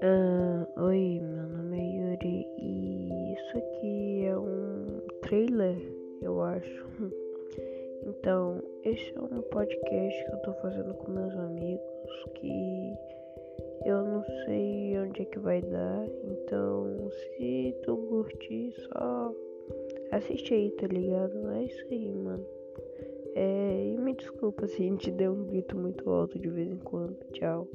Uh, oi, meu nome é Yuri e isso aqui é um trailer, eu acho. Então, esse é um podcast que eu tô fazendo com meus amigos que eu não sei onde é que vai dar. Então, se tu curtir, só assiste aí, tá ligado? É isso aí, mano. É, e me desculpa se a gente deu um grito muito alto de vez em quando. Tchau.